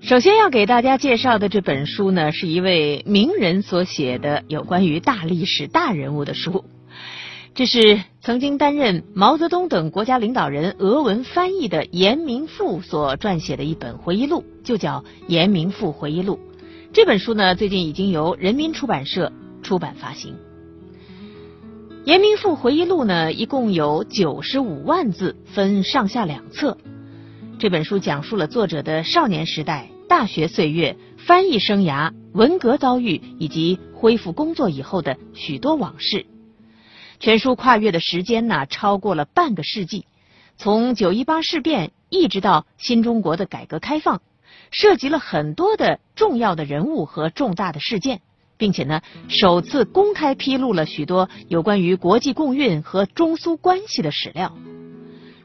首先要给大家介绍的这本书呢，是一位名人所写的有关于大历史、大人物的书。这是曾经担任毛泽东等国家领导人俄文翻译的严明富所撰写的一本回忆录，就叫《严明富回忆录》。这本书呢，最近已经由人民出版社出版发行。《严明富回忆录》呢，一共有九十五万字，分上下两册。这本书讲述了作者的少年时代、大学岁月、翻译生涯、文革遭遇以及恢复工作以后的许多往事。全书跨越的时间呢，超过了半个世纪，从九一八事变一直到新中国的改革开放，涉及了很多的重要的人物和重大的事件，并且呢，首次公开披露了许多有关于国际共运和中苏关系的史料。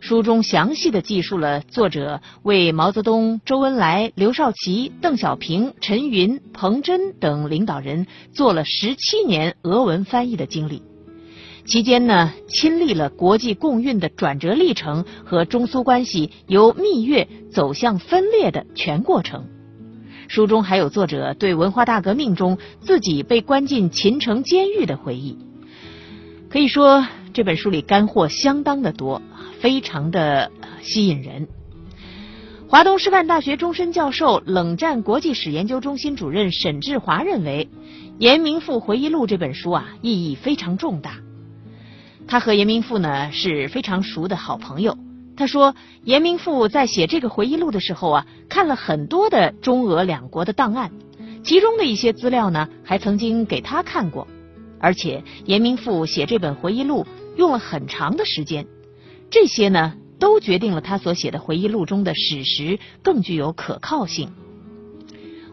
书中详细的记述了作者为毛泽东、周恩来、刘少奇、邓小平、陈云、彭真等领导人做了十七年俄文翻译的经历。期间呢，亲历了国际共运的转折历程和中苏关系由蜜月走向分裂的全过程。书中还有作者对文化大革命中自己被关进秦城监狱的回忆。可以说，这本书里干货相当的多。非常的吸引人。华东师范大学终身教授、冷战国际史研究中心主任沈志华认为，《严明富回忆录》这本书啊，意义非常重大。他和严明富呢是非常熟的好朋友。他说，严明富在写这个回忆录的时候啊，看了很多的中俄两国的档案，其中的一些资料呢，还曾经给他看过。而且，严明富写这本回忆录用了很长的时间。这些呢，都决定了他所写的回忆录中的史实更具有可靠性。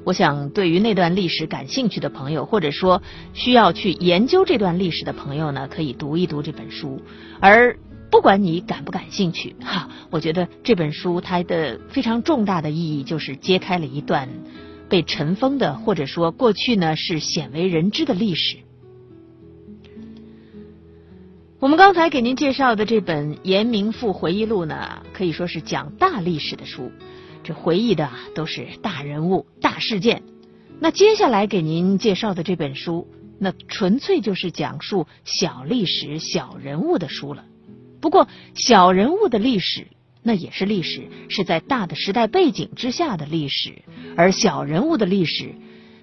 我想，对于那段历史感兴趣的朋友，或者说需要去研究这段历史的朋友呢，可以读一读这本书。而不管你感不感兴趣，哈，我觉得这本书它的非常重大的意义，就是揭开了一段被尘封的，或者说过去呢是鲜为人知的历史。我们刚才给您介绍的这本《严明富回忆录》呢，可以说是讲大历史的书，这回忆的都是大人物、大事件。那接下来给您介绍的这本书，那纯粹就是讲述小历史、小人物的书了。不过，小人物的历史那也是历史，是在大的时代背景之下的历史，而小人物的历史，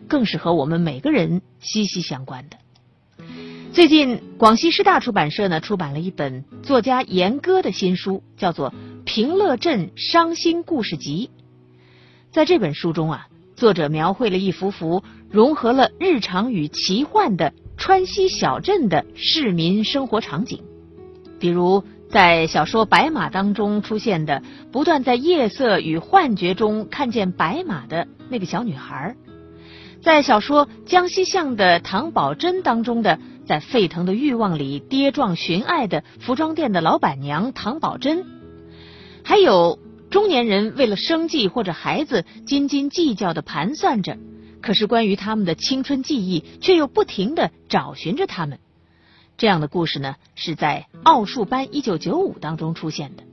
更是和我们每个人息息相关的。最近，广西师大出版社呢出版了一本作家严歌的新书，叫做《平乐镇伤心故事集》。在这本书中啊，作者描绘了一幅幅融合了日常与奇幻的川西小镇的市民生活场景，比如在小说《白马》当中出现的不断在夜色与幻觉中看见白马的那个小女孩，在小说《江西巷的唐宝珍》当中的。在沸腾的欲望里跌撞寻爱的服装店的老板娘唐宝珍，还有中年人为了生计或者孩子斤斤计较的盘算着，可是关于他们的青春记忆却又不停的找寻着他们。这样的故事呢，是在《奥数班一九九五》当中出现的，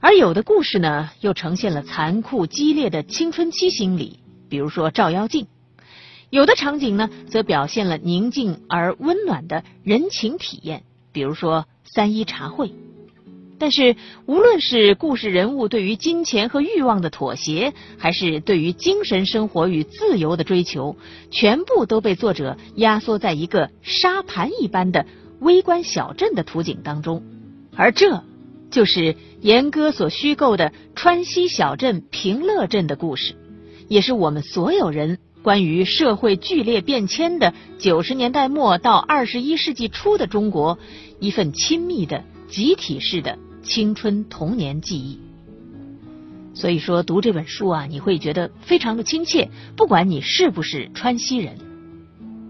而有的故事呢，又呈现了残酷激烈的青春期心理，比如说《照妖镜》。有的场景呢，则表现了宁静而温暖的人情体验，比如说三一茶会。但是，无论是故事人物对于金钱和欲望的妥协，还是对于精神生活与自由的追求，全部都被作者压缩在一个沙盘一般的微观小镇的图景当中。而这，就是严歌所虚构的川西小镇平乐镇的故事，也是我们所有人。关于社会剧烈变迁的九十年代末到二十一世纪初的中国，一份亲密的集体式的青春童年记忆。所以说，读这本书啊，你会觉得非常的亲切，不管你是不是川西人。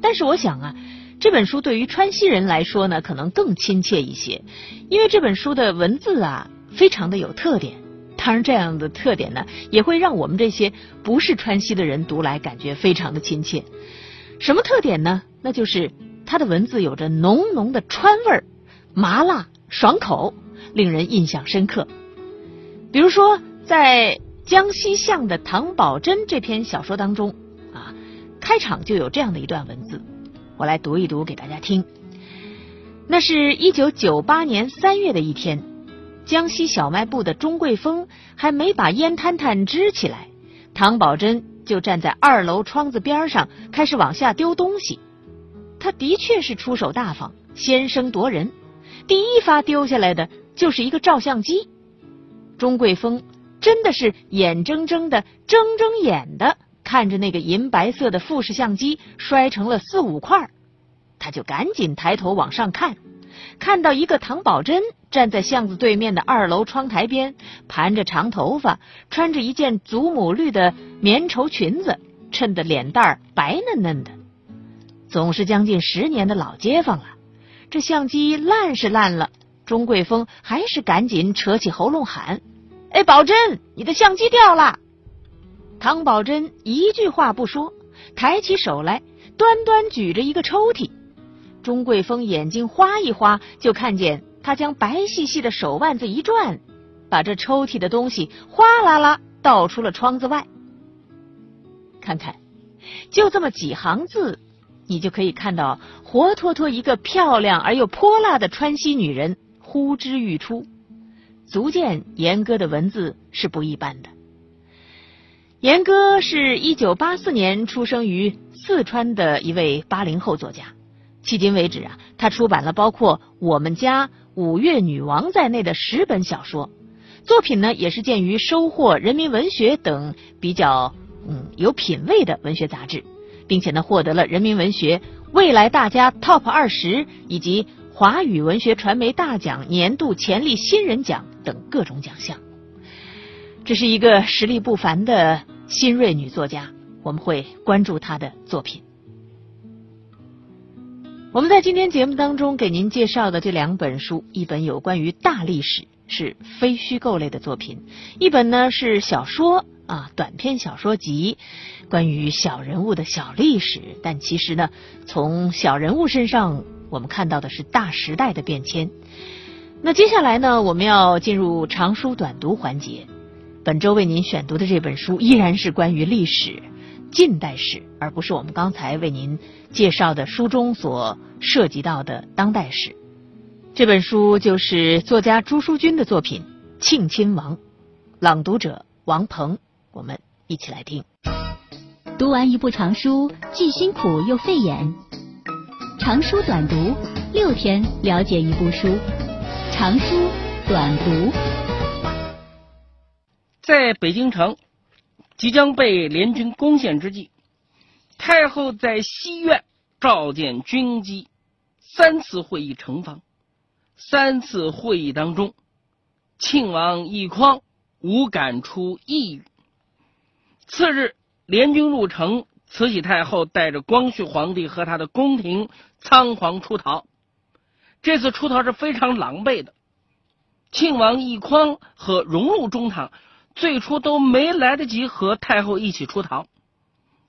但是我想啊，这本书对于川西人来说呢，可能更亲切一些，因为这本书的文字啊，非常的有特点。当然，这样的特点呢，也会让我们这些不是川西的人读来感觉非常的亲切。什么特点呢？那就是它的文字有着浓浓的川味儿，麻辣爽口，令人印象深刻。比如说，在江西巷的唐宝珍这篇小说当中啊，开场就有这样的一段文字，我来读一读给大家听。那是一九九八年三月的一天，江西小卖部的钟桂峰还没把烟摊摊支起来，唐宝珍就站在二楼窗子边上开始往下丢东西。他的确是出手大方，先声夺人，第一发丢下来的就是一个照相机。钟桂峰真的是眼睁睁的睁睁眼的看着那个银白色的富士相机摔成了四五块。他就赶紧抬头往上看，看到一个唐宝珍站在巷子对面的二楼窗台边，盘着长头发，穿着一件祖母绿的棉绸裙子，衬得脸蛋儿白嫩嫩的，总是将近十年的老街坊了。这相机烂是烂了，钟桂峰还是赶紧扯起喉咙喊：“哎，宝珍，你的相机掉了！”唐宝珍一句话不说，抬起手来，端端举着一个抽屉。钟桂峰眼睛花一花，就看见他将白细细的手腕子一转，把这抽屉的东西哗啦啦倒出了窗子外。看看，就这么几行字，你就可以看到活脱脱一个漂亮而又泼辣的川西女人呼之欲出，足见严歌的文字是不一般的。严歌是一九八四年出生于四川的一位八零后作家。迄今为止啊，他出版了包括《我们家》《五月女王》在内的十本小说，作品呢也是见于《收获》《人民文学》等比较嗯有品位的文学杂志，并且呢获得了人民文学未来大家 TOP 二十以及华语文学传媒大奖年度潜力新人奖等各种奖项。这是一个实力不凡的新锐女作家，我们会关注她的作品。我们在今天节目当中给您介绍的这两本书，一本有关于大历史，是非虚构类的作品；一本呢是小说啊，短篇小说集，关于小人物的小历史。但其实呢，从小人物身上，我们看到的是大时代的变迁。那接下来呢，我们要进入长书短读环节。本周为您选读的这本书依然是关于历史。近代史，而不是我们刚才为您介绍的书中所涉及到的当代史。这本书就是作家朱书君的作品《庆亲王》，朗读者王鹏，我们一起来听。读完一部长书，既辛苦又费眼。长书短读，六天了解一部书。长书短读，在北京城。即将被联军攻陷之际，太后在西苑召见军机，三次会议成方。三次会议当中，庆王奕匡无敢出一语。次日，联军入城，慈禧太后带着光绪皇帝和他的宫廷仓皇出逃。这次出逃是非常狼狈的。庆王奕匡和荣禄中堂。最初都没来得及和太后一起出逃，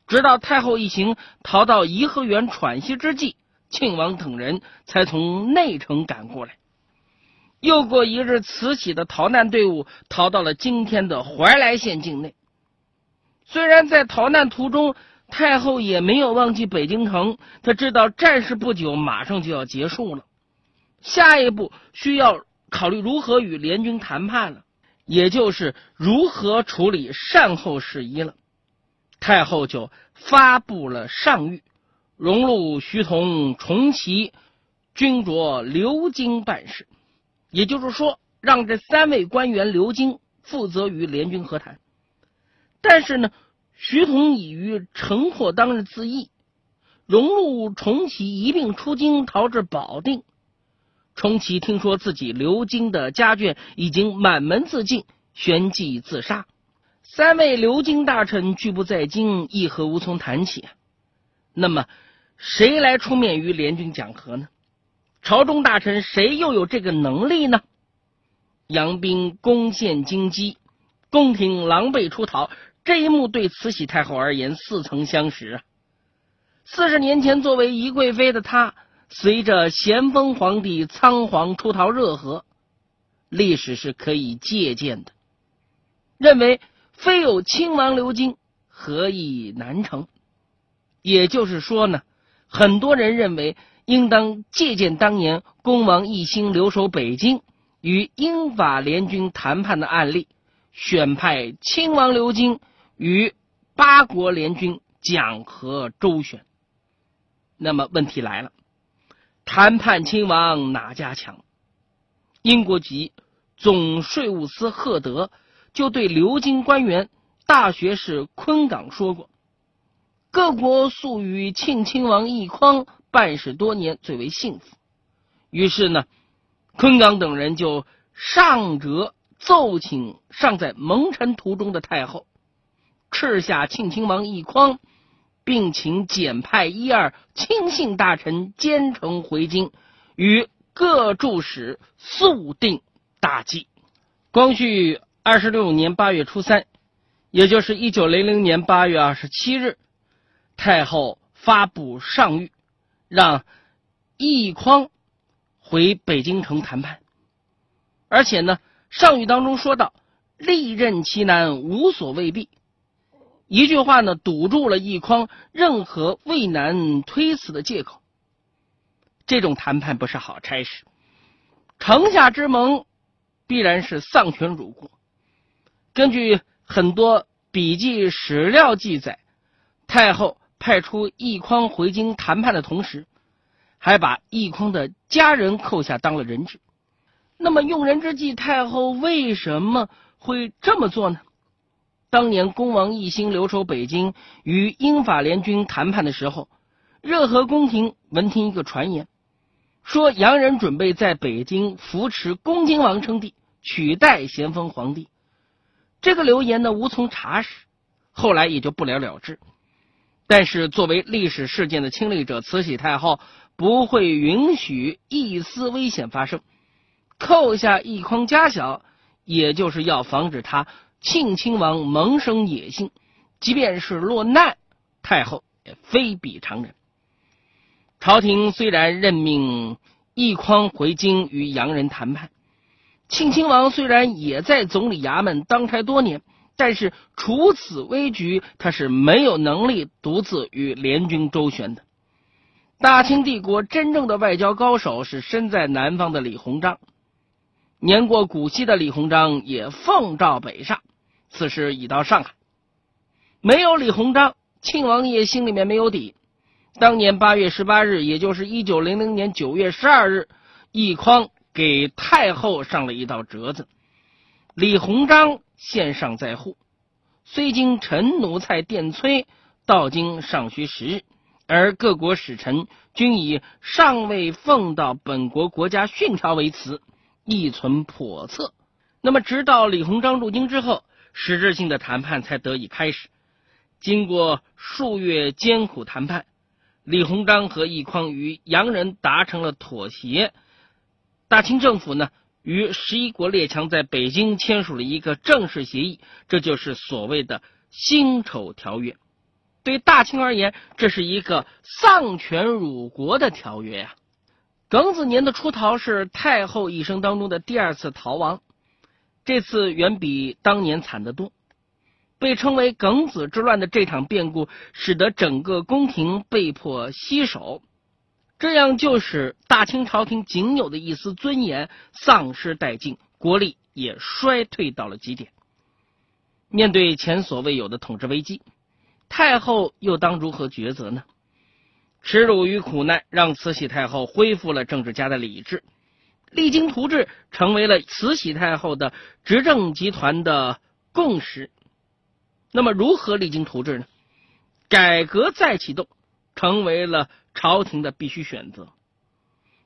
直到太后一行逃到颐和园喘息之际，庆王等人才从内城赶过来。又过一日，慈禧的逃难队伍逃到了今天的怀来县境内。虽然在逃难途中，太后也没有忘记北京城，她知道战事不久马上就要结束了，下一步需要考虑如何与联军谈判了。也就是如何处理善后事宜了，太后就发布了上谕，荣禄、徐同、重启均着留京办事，也就是说，让这三位官员留京负责与联军和谈。但是呢，徐同已于城破当日自缢，荣禄、重启一并出京逃至保定。重启听说自己留京的家眷已经满门自尽，旋即自杀。三位留京大臣拒不在京，议和无从谈起。那么，谁来出面与联军讲和呢？朝中大臣谁又有这个能力呢？杨兵攻陷京畿，宫廷狼狈出逃，这一幕对慈禧太后而言似曾相识啊！四十年前，作为宜贵妃的她。随着咸丰皇帝仓皇出逃热河，历史是可以借鉴的。认为非有亲王刘京，何以难成？也就是说呢，很多人认为应当借鉴当年恭王奕兴留守北京与英法联军谈判的案例，选派亲王刘京与八国联军讲和周旋。那么问题来了，谈判亲王哪家强？英国籍总税务司赫德就对流经官员大学士昆岗说过。各国素与庆亲王奕匡办事多年，最为幸福。于是呢，昆冈等人就上折奏请尚在蒙尘途中的太后，斥下庆亲王奕匡，并请简派一二亲信大臣兼程回京，与各驻使速定大计。光绪二十六年八月初三，也就是一九零零年八月二十七日。太后发布上谕，让奕匡回北京城谈判，而且呢，上谕当中说到“历任其难，无所未必”，一句话呢，堵住了奕匡任何畏难推辞的借口。这种谈判不是好差事，城下之盟必然是丧权辱国。根据很多笔记史料记载，太后。派出奕匡回京谈判的同时，还把奕匡的家人扣下当了人质。那么用人之际，太后为什么会这么做呢？当年恭王奕兴留守北京与英法联军谈判的时候，热河宫廷闻听一个传言，说洋人准备在北京扶持恭亲王称帝，取代咸丰皇帝。这个流言呢无从查实，后来也就不了了之。但是，作为历史事件的亲历者，慈禧太后不会允许一丝危险发生。扣下一筐家小，也就是要防止他庆亲王萌生野心。即便是落难，太后也非比常人。朝廷虽然任命奕匡回京与洋人谈判，庆亲王虽然也在总理衙门当差多年。但是除此危局，他是没有能力独自与联军周旋的。大清帝国真正的外交高手是身在南方的李鸿章。年过古稀的李鸿章也奉诏北上，此时已到上海。没有李鸿章，庆王爷心里面没有底。当年八月十八日，也就是一九零零年九月十二日，奕匡给太后上了一道折子。李鸿章。献上在沪，虽经陈奴才电催，到京尚需时日。而各国使臣均以尚未奉到本国国家训条为辞，亦存叵测。那么，直到李鸿章入京之后，实质性的谈判才得以开始。经过数月艰苦谈判，李鸿章和奕匡与洋人达成了妥协。大清政府呢？与十一国列强在北京签署了一个正式协议，这就是所谓的辛丑条约。对大清而言，这是一个丧权辱国的条约呀。庚子年的出逃是太后一生当中的第二次逃亡，这次远比当年惨得多。被称为庚子之乱的这场变故，使得整个宫廷被迫洗手。这样就使大清朝廷仅有的一丝尊严丧失殆尽，国力也衰退到了极点。面对前所未有的统治危机，太后又当如何抉择呢？耻辱与苦难让慈禧太后恢复了政治家的理智，励精图治成为了慈禧太后的执政集团的共识。那么，如何励精图治呢？改革再启动，成为了。朝廷的必须选择，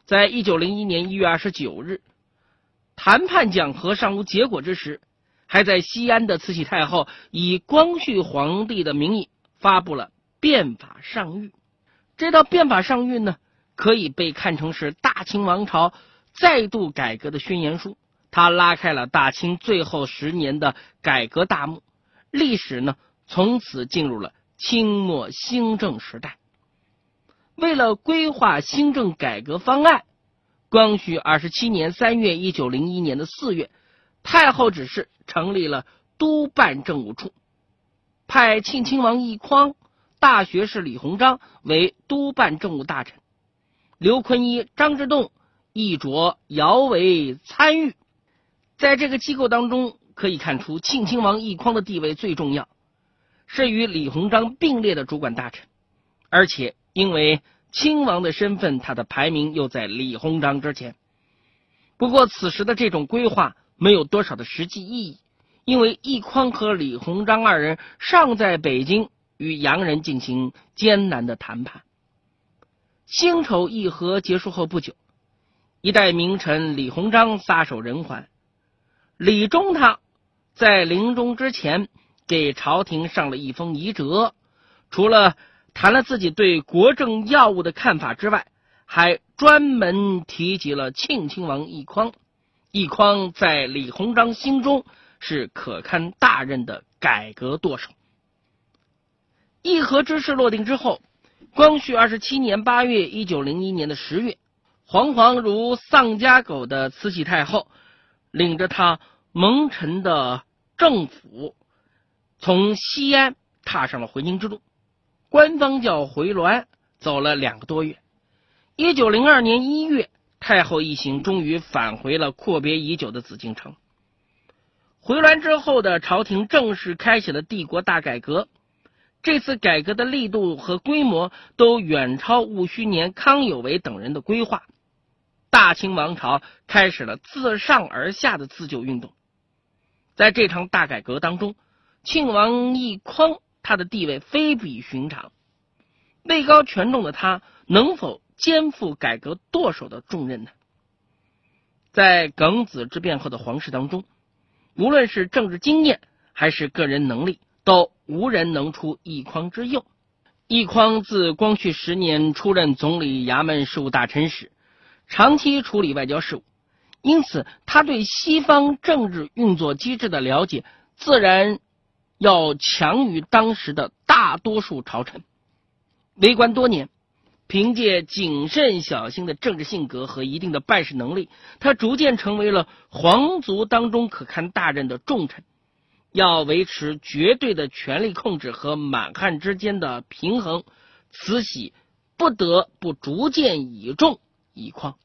在一九零一年一月二十九日，谈判讲和尚无结果之时，还在西安的慈禧太后以光绪皇帝的名义发布了变法上谕。这道变法上谕呢，可以被看成是大清王朝再度改革的宣言书。它拉开了大清最后十年的改革大幕，历史呢从此进入了清末新政时代。为了规划新政改革方案，光绪二十七年三月，一九零一年的四月，太后指示成立了督办政务处，派庆亲王奕匡、大学士李鸿章为督办政务大臣，刘坤一、张之洞亦着姚为参与。在这个机构当中，可以看出庆亲王奕匡的地位最重要，是与李鸿章并列的主管大臣，而且因为亲王的身份，他的排名又在李鸿章之前。不过，此时的这种规划没有多少的实际意义，因为奕匡和李鸿章二人尚在北京与洋人进行艰难的谈判。辛丑议和结束后不久，一代名臣李鸿章撒手人寰。李中他在临终之前给朝廷上了一封遗折，除了谈了自己对国政要务的看法之外，还专门提及了庆亲王奕匡。奕匡在李鸿章心中是可堪大任的改革舵手。议和之事落定之后，光绪二十七年八月，一九零一年的十月，惶惶如丧家狗的慈禧太后。领着他蒙尘的政府，从西安踏上了回京之路，官方叫回銮，走了两个多月。一九零二年一月，太后一行终于返回了阔别已久的紫禁城。回銮之后的朝廷正式开启了帝国大改革，这次改革的力度和规模都远超戊戌年康有为等人的规划。大清王朝开始了自上而下的自救运动，在这场大改革当中，庆王奕匡他的地位非比寻常，位高权重的他能否肩负改革舵手的重任呢？在庚子之变后的皇室当中，无论是政治经验还是个人能力，都无人能出奕匡之右。奕匡自光绪十年出任总理衙门事务大臣时。长期处理外交事务，因此他对西方政治运作机制的了解，自然要强于当时的大多数朝臣。为官多年，凭借谨慎小心的政治性格和一定的办事能力，他逐渐成为了皇族当中可堪大任的重臣。要维持绝对的权力控制和满汉之间的平衡，慈禧不得不逐渐倚重。一匡。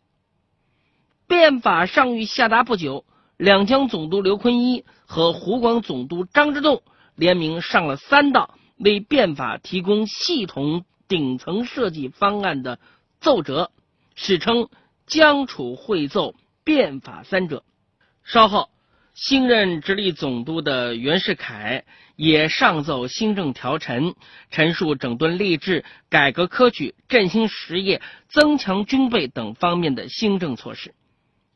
变法上谕下达不久，两江总督刘坤一和湖广总督张之洞联名上了三道为变法提供系统顶层设计方案的奏折，史称《江楚会奏变法三者》。稍后。新任直隶总督的袁世凯也上奏新政条陈，陈述整顿吏治、改革科举、振兴实业、增强军备等方面的新政措施。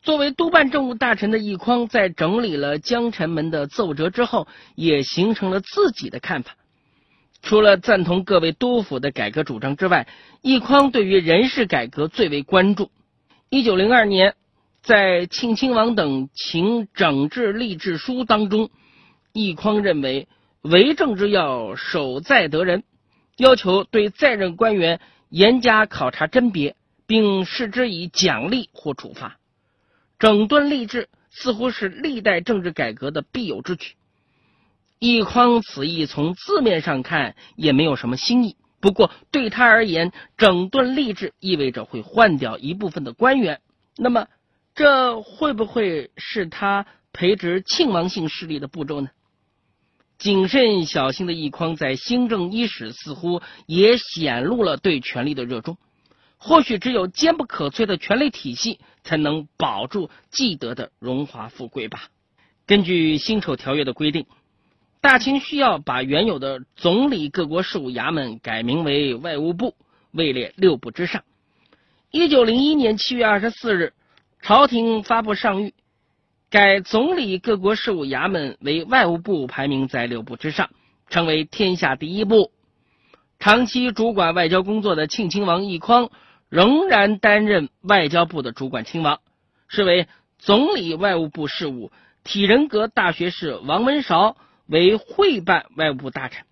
作为督办政务大臣的奕匡，在整理了江臣们的奏折之后，也形成了自己的看法。除了赞同各位督府的改革主张之外，奕匡对于人事改革最为关注。一九零二年。在庆亲王等请整治吏治书当中，奕匡认为为政之要，守在得人，要求对在任官员严加考察甄别，并视之以奖励或处罚。整顿吏治似乎是历代政治改革的必有之举。奕匡此意从字面上看也没有什么新意，不过对他而言，整顿吏治意味着会换掉一部分的官员，那么。这会不会是他培植庆王姓势力的步骤呢？谨慎小心的奕匡在新政伊始，似乎也显露了对权力的热衷。或许只有坚不可摧的权力体系，才能保住既得的荣华富贵吧。根据辛丑条约的规定，大清需要把原有的总理各国事务衙门改名为外务部，位列六部之上。一九零一年七月二十四日。朝廷发布上谕，改总理各国事务衙门为外务部，排名在六部之上，成为天下第一部。长期主管外交工作的庆亲王奕匡仍然担任外交部的主管亲王，是为总理外务部事务。体仁阁大学士王文韶为会办外务部大臣。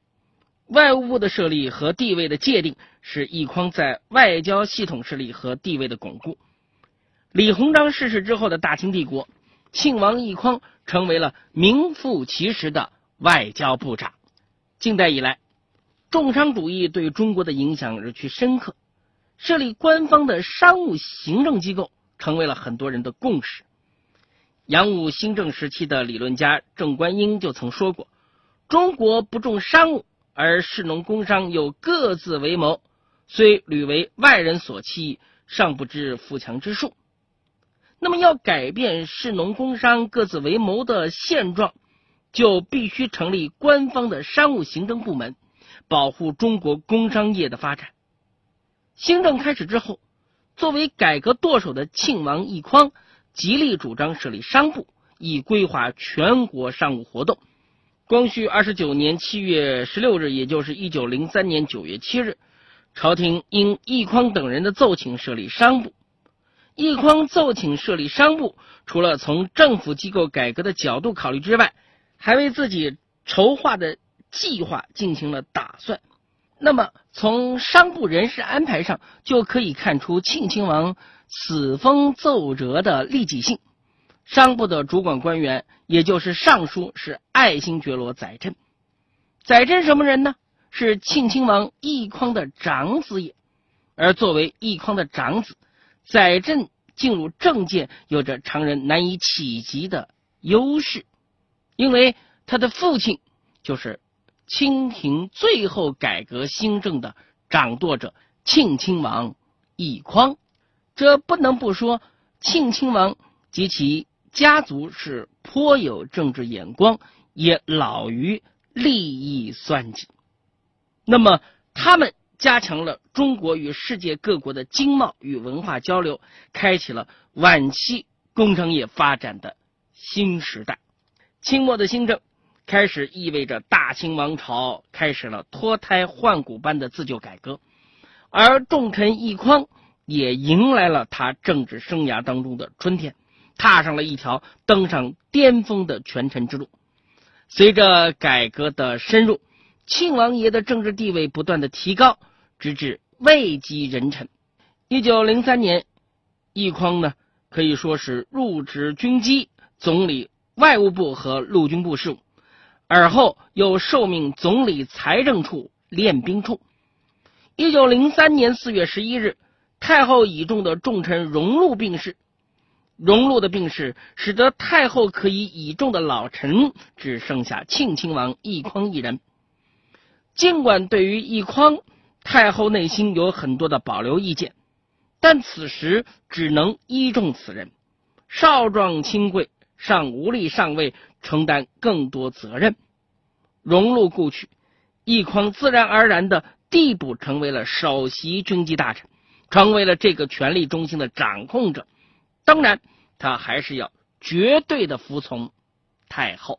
外务部的设立和地位的界定，是奕匡在外交系统势力和地位的巩固。李鸿章逝世之后的大清帝国，庆王奕匡成为了名副其实的外交部长。近代以来，重商主义对中国的影响日趋深刻，设立官方的商务行政机构成为了很多人的共识。洋务新政时期的理论家郑观应就曾说过：“中国不重商务，而士农工商又各自为谋，虽屡为外人所欺，尚不知富强之术。”那么，要改变士农工商各自为谋的现状，就必须成立官方的商务行政部门，保护中国工商业的发展。新政开始之后，作为改革舵手的庆王奕匡。极力主张设立商部，以规划全国商务活动。光绪二十九年七月十六日，也就是一九零三年九月七日，朝廷应奕匡等人的奏请设立商部。奕匡奏请设立商部，除了从政府机构改革的角度考虑之外，还为自己筹划的计划进行了打算。那么，从商部人事安排上，就可以看出庆亲王。此封奏折的利己性，商部的主管官员，也就是尚书，是爱新觉罗载振。载振什么人呢？是庆亲王奕匡的长子也。而作为奕匡的长子，载振进入政界有着常人难以企及的优势，因为他的父亲就是清廷最后改革新政的掌舵者庆亲王奕匡。这不能不说，庆亲王及其家族是颇有政治眼光，也老于利益算计。那么，他们加强了中国与世界各国的经贸与文化交流，开启了晚期工商业发展的新时代。清末的新政开始，意味着大清王朝开始了脱胎换骨般的自救改革，而重臣奕匡。也迎来了他政治生涯当中的春天，踏上了一条登上巅峰的权臣之路。随着改革的深入，庆王爷的政治地位不断的提高，直至位极人臣。一九零三年，奕匡呢可以说是入职军机，总理外务部和陆军部事务，而后又受命总理财政处练兵处。一九零三年四月十一日。太后倚重的重臣荣禄病逝，荣禄的病逝使得太后可以倚重的老臣只剩下庆亲王奕匡一人。尽管对于奕匡，太后内心有很多的保留意见，但此时只能依重此人。少壮亲贵，尚无力上位，承担更多责任。荣禄故去，奕匡自然而然的递补成为了首席军机大臣。成为了这个权力中心的掌控者，当然，他还是要绝对的服从太后。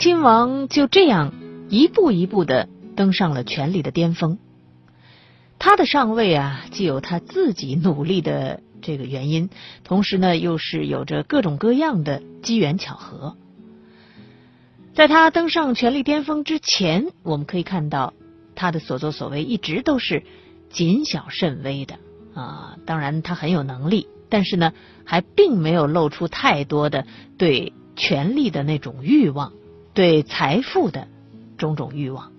亲王就这样一步一步的登上了权力的巅峰。他的上位啊，既有他自己努力的这个原因，同时呢，又是有着各种各样的机缘巧合。在他登上权力巅峰之前，我们可以看到他的所作所为一直都是谨小慎微的啊。当然，他很有能力，但是呢，还并没有露出太多的对权力的那种欲望，对财富的种种欲望。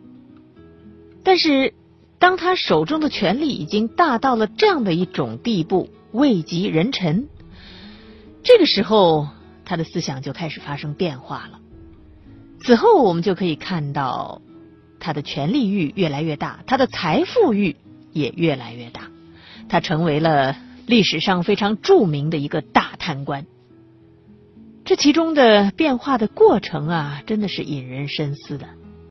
但是，当他手中的权力已经大到了这样的一种地步，位极人臣，这个时候，他的思想就开始发生变化了。此后，我们就可以看到他的权力欲越来越大，他的财富欲也越来越大，他成为了历史上非常著名的一个大贪官。这其中的变化的过程啊，真的是引人深思的。